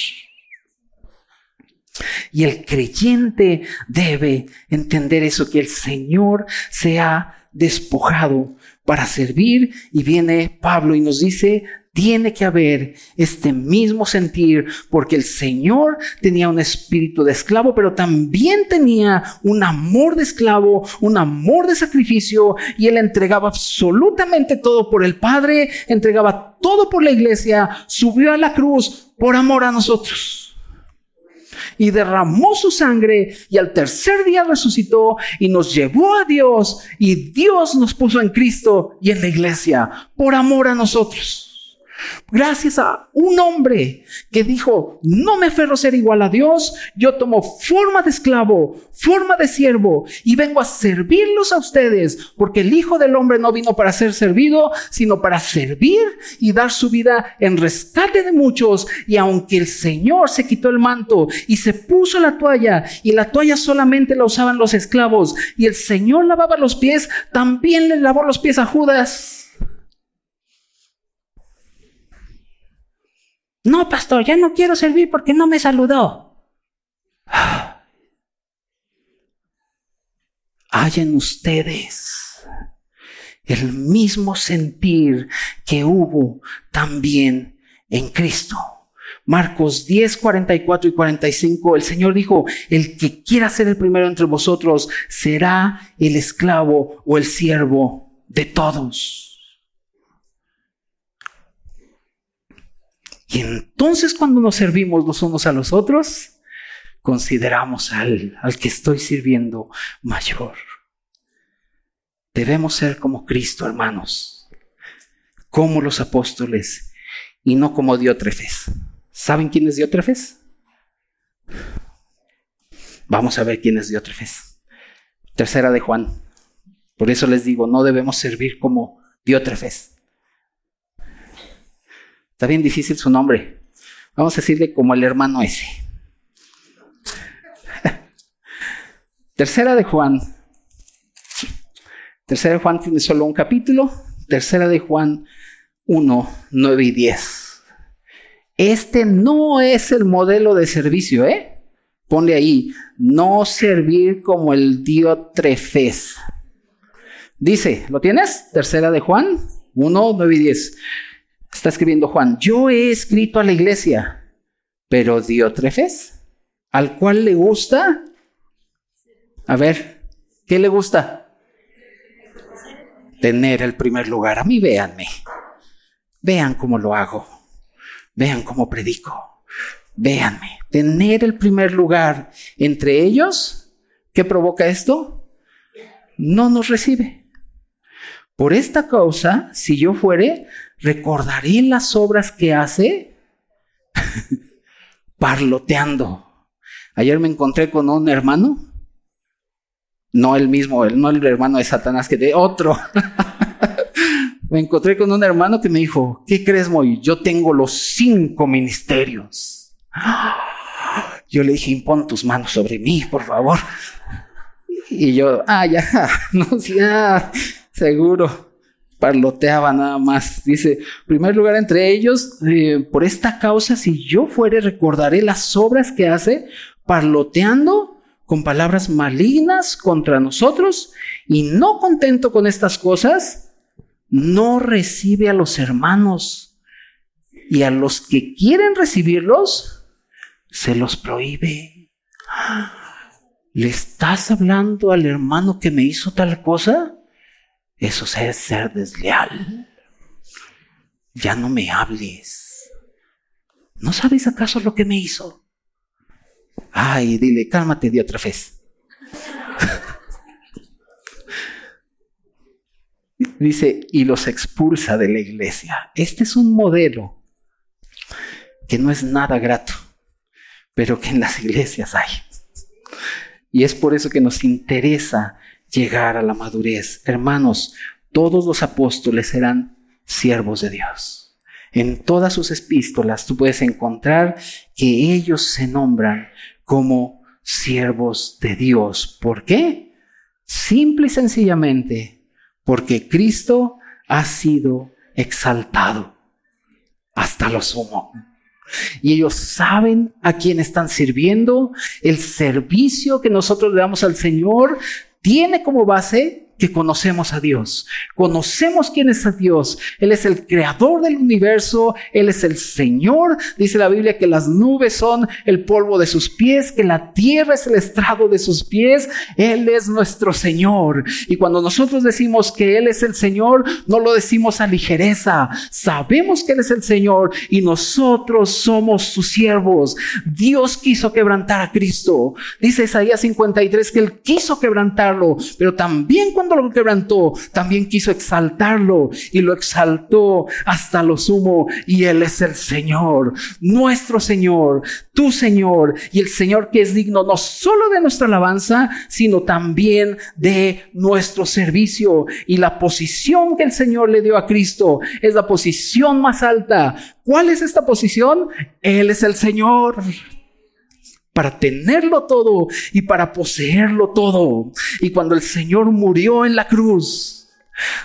Y el creyente debe entender eso, que el Señor se ha despojado para servir. Y viene Pablo y nos dice, tiene que haber este mismo sentir, porque el Señor tenía un espíritu de esclavo, pero también tenía un amor de esclavo, un amor de sacrificio, y él entregaba absolutamente todo por el Padre, entregaba todo por la iglesia, subió a la cruz por amor a nosotros y derramó su sangre y al tercer día resucitó y nos llevó a Dios y Dios nos puso en Cristo y en la iglesia por amor a nosotros. Gracias a un hombre que dijo, no me aferro a ser igual a Dios, yo tomo forma de esclavo, forma de siervo y vengo a servirlos a ustedes, porque el Hijo del Hombre no vino para ser servido, sino para servir y dar su vida en rescate de muchos. Y aunque el Señor se quitó el manto y se puso la toalla, y la toalla solamente la usaban los esclavos, y el Señor lavaba los pies, también le lavó los pies a Judas. No, pastor, ya no quiero servir porque no me saludó. Hay en ustedes el mismo sentir que hubo también en Cristo. Marcos 10, 44 y 45, el Señor dijo, el que quiera ser el primero entre vosotros será el esclavo o el siervo de todos. Y entonces cuando nos servimos los unos a los otros, consideramos al, al que estoy sirviendo mayor. Debemos ser como Cristo, hermanos, como los apóstoles y no como Diótrefes. ¿Saben quién es Diótrefes? Vamos a ver quién es Diótrefes. Tercera de Juan. Por eso les digo, no debemos servir como Diótrefes. Está bien difícil su nombre. Vamos a decirle como el hermano ese. Tercera de Juan. Tercera de Juan tiene solo un capítulo. Tercera de Juan 1, 9 y 10. Este no es el modelo de servicio, ¿eh? Ponle ahí, no servir como el Diotrefes. Dice, ¿lo tienes? Tercera de Juan 1, 9 y 10. Está escribiendo Juan, yo he escrito a la iglesia, pero Diótrefes, al cual le gusta, a ver, ¿qué le gusta? Tener el primer lugar. A mí véanme, vean cómo lo hago, vean cómo predico, véanme, tener el primer lugar entre ellos, ¿qué provoca esto? No nos recibe. Por esta causa, si yo fuere, recordaré las obras que hace parloteando. Ayer me encontré con un hermano, no el mismo, no el hermano de Satanás, que de otro. me encontré con un hermano que me dijo, ¿qué crees, Moy? Yo tengo los cinco ministerios. Yo le dije, impon tus manos sobre mí, por favor. Y yo, ah, ya, no, ya, seguro parloteaba nada más. Dice, primer lugar entre ellos, eh, por esta causa, si yo fuere, recordaré las obras que hace, parloteando con palabras malignas contra nosotros, y no contento con estas cosas, no recibe a los hermanos, y a los que quieren recibirlos, se los prohíbe. ¿Le estás hablando al hermano que me hizo tal cosa? Eso es ser desleal. Ya no me hables. ¿No sabes acaso lo que me hizo? Ay, dile, cálmate de otra vez. Dice, y los expulsa de la iglesia. Este es un modelo que no es nada grato, pero que en las iglesias hay. Y es por eso que nos interesa llegar a la madurez. Hermanos, todos los apóstoles eran siervos de Dios. En todas sus epístolas tú puedes encontrar que ellos se nombran como siervos de Dios. ¿Por qué? Simple y sencillamente porque Cristo ha sido exaltado hasta lo sumo. Y ellos saben a quién están sirviendo. El servicio que nosotros le damos al Señor tiene como base que conocemos a Dios. Conocemos quién es a Dios. Él es el creador del universo. Él es el Señor. Dice la Biblia que las nubes son el polvo de sus pies, que la tierra es el estrado de sus pies. Él es nuestro Señor. Y cuando nosotros decimos que Él es el Señor, no lo decimos a ligereza. Sabemos que Él es el Señor y nosotros somos sus siervos. Dios quiso quebrantar a Cristo. Dice Isaías 53 que Él quiso quebrantarlo, pero también cuando lo quebrantó, también quiso exaltarlo y lo exaltó hasta lo sumo. Y Él es el Señor, nuestro Señor, tu Señor y el Señor que es digno no solo de nuestra alabanza, sino también de nuestro servicio. Y la posición que el Señor le dio a Cristo es la posición más alta. ¿Cuál es esta posición? Él es el Señor para tenerlo todo y para poseerlo todo. Y cuando el Señor murió en la cruz,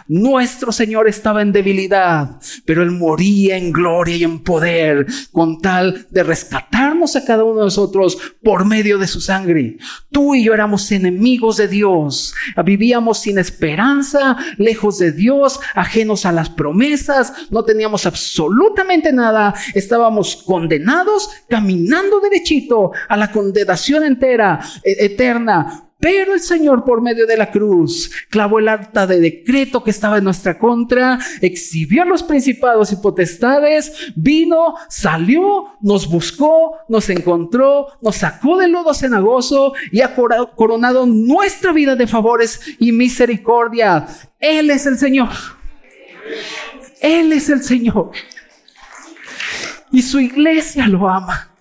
nuestro Señor estaba en debilidad, pero Él moría en gloria y en poder con tal de rescatarnos a cada uno de nosotros por medio de su sangre. Tú y yo éramos enemigos de Dios, vivíamos sin esperanza, lejos de Dios, ajenos a las promesas, no teníamos absolutamente nada, estábamos condenados caminando derechito a la condenación entera, e-, eterna, pero el Señor por medio de la cruz clavó el acta de decreto que estaba en nuestra contra, exhibió a los principados y potestades, vino, salió, nos buscó, nos encontró, nos sacó del lodo cenagoso y ha coronado nuestra vida de favores y misericordia. Él es el Señor. Él es el Señor. Y su iglesia lo ama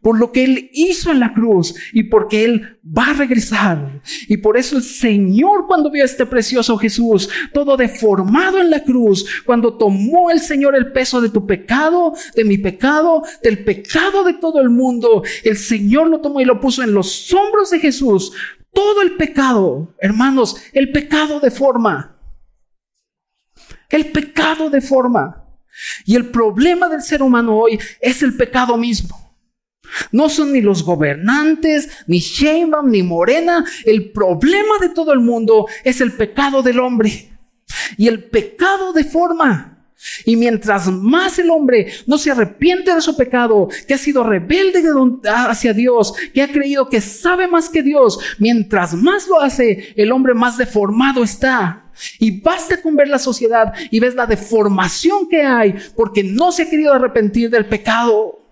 por lo que Él hizo en la cruz y porque Él va a regresar. Y por eso el Señor cuando vio a este precioso Jesús, todo deformado en la cruz, cuando tomó el Señor el peso de tu pecado, de mi pecado, del pecado de todo el mundo, el Señor lo tomó y lo puso en los hombros de Jesús. Todo el pecado, hermanos, el pecado deforma. El pecado deforma. Y el problema del ser humano hoy es el pecado mismo. No son ni los gobernantes, ni Sheinbaum, ni Morena. El problema de todo el mundo es el pecado del hombre. Y el pecado deforma. Y mientras más el hombre no se arrepiente de su pecado, que ha sido rebelde hacia Dios, que ha creído que sabe más que Dios, mientras más lo hace, el hombre más deformado está. Y basta con ver la sociedad y ves la deformación que hay porque no se ha querido arrepentir del pecado.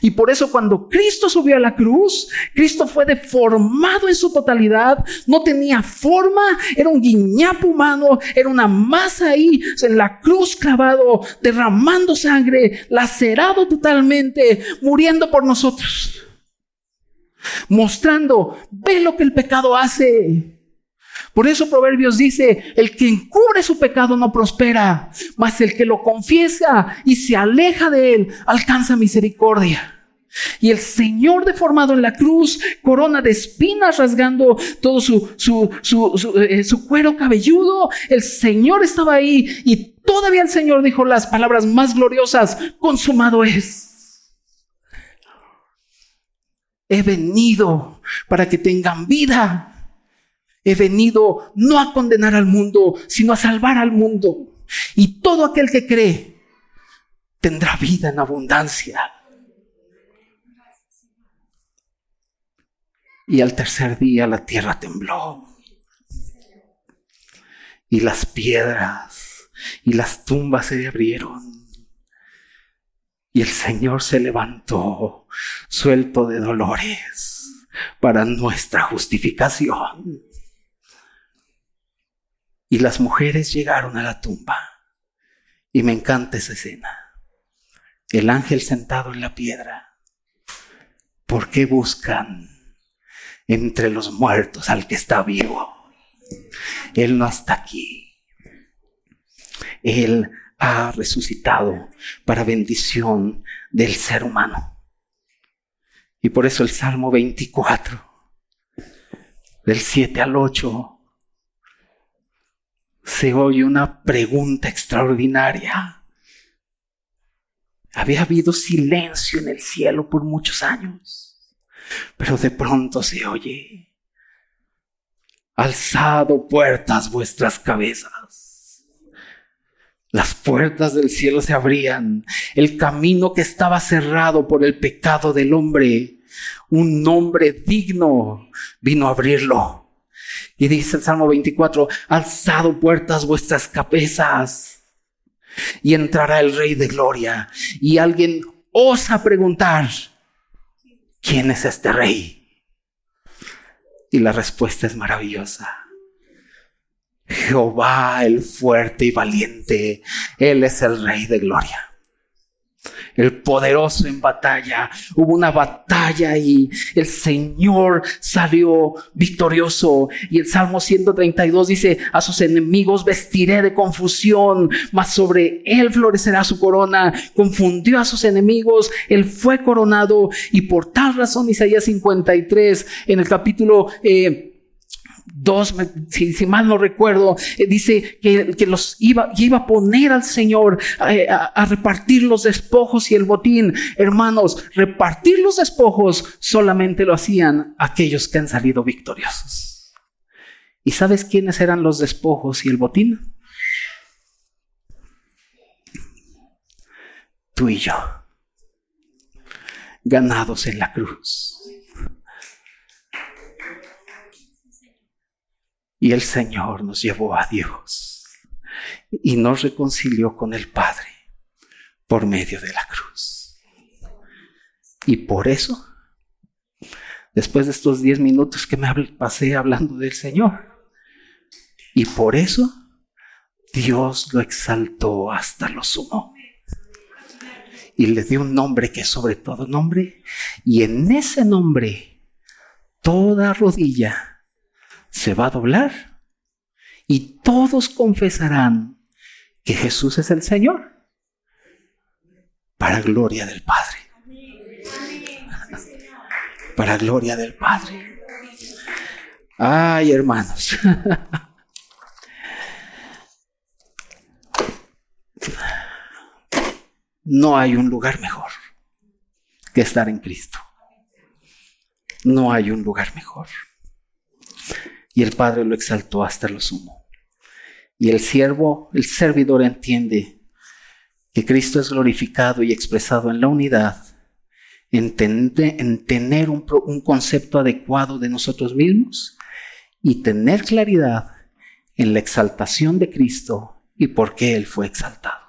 Y por eso cuando Cristo subió a la cruz, Cristo fue deformado en su totalidad, no tenía forma, era un guiñapo humano, era una masa ahí en la cruz clavado, derramando sangre, lacerado totalmente, muriendo por nosotros. Mostrando, ve lo que el pecado hace. Por eso Proverbios dice, el que encubre su pecado no prospera, mas el que lo confiesa y se aleja de él alcanza misericordia. Y el Señor deformado en la cruz, corona de espinas rasgando todo su, su, su, eh, su, cuero cabelludo, el Señor estaba ahí y todavía el Señor dijo las palabras más gloriosas, consumado es. He venido para que tengan vida He venido no a condenar al mundo, sino a salvar al mundo. Y todo aquel que cree tendrá vida en abundancia. Y al tercer día la tierra tembló. Y las piedras y las tumbas se abrieron. Y el Señor se levantó, suelto de dolores, para nuestra justificación y las mujeres llegaron a la tumba. Y me encanta esa escena. El ángel sentado en la piedra. ¿Por qué buscan entre los muertos al que está vivo? Él no está aquí. Él ha resucitado para bendición del ser humano. Y por eso el Salmo 24, del 7 al 8, se oye una pregunta extraordinaria. Había habido silencio en el cielo por muchos años, pero de pronto se oye, alzado puertas vuestras cabezas. Las puertas del cielo se abrían, el camino que estaba cerrado por el pecado del hombre, un nombre digno vino a abrirlo y dice el Salmo 24, alzado puertas vuestras cabezas y entrará el Rey de Gloria. Y alguien osa preguntar, ¿quién es este Rey? Y la respuesta es maravillosa. Jehová el fuerte y valiente, Él es el Rey de Gloria el poderoso en batalla. Hubo una batalla y el Señor salió victorioso. Y el Salmo 132 dice, a sus enemigos vestiré de confusión, mas sobre él florecerá su corona. Confundió a sus enemigos, él fue coronado y por tal razón Isaías 53 en el capítulo... Eh, dos, si, mal no recuerdo, eh, dice que, los iba, iba a poner al Señor eh, a, repartir los despojos y el botín. Hermanos, repartir los despojos solamente lo hacían aquellos que han salido victoriosos. ¿Y sabes quiénes eran los despojos y el botín? Tú y yo, ganados en la cruz. Y el Señor nos llevó a Dios y nos reconcilió con el Padre por medio de la cruz. Y por eso, después de estos diez minutos que me pasé hablando del Señor, y por eso Dios lo exaltó hasta lo sumo. Y le dio un nombre que es sobre todo nombre. Y en ese nombre, toda rodilla se va a doblar y todos confesarán que Jesús es el Señor para gloria del Padre. Para gloria del Padre. Ay, hermanos. No hay un lugar mejor que estar en Cristo. No hay un lugar mejor y el Padre lo exaltó hasta lo sumo. Y el siervo, el servidor entiende que Cristo es glorificado y expresado en la unidad, en, tener un, un concepto adecuado de nosotros mismos y tener claridad en la exaltación de Cristo y por qué Él fue exaltado.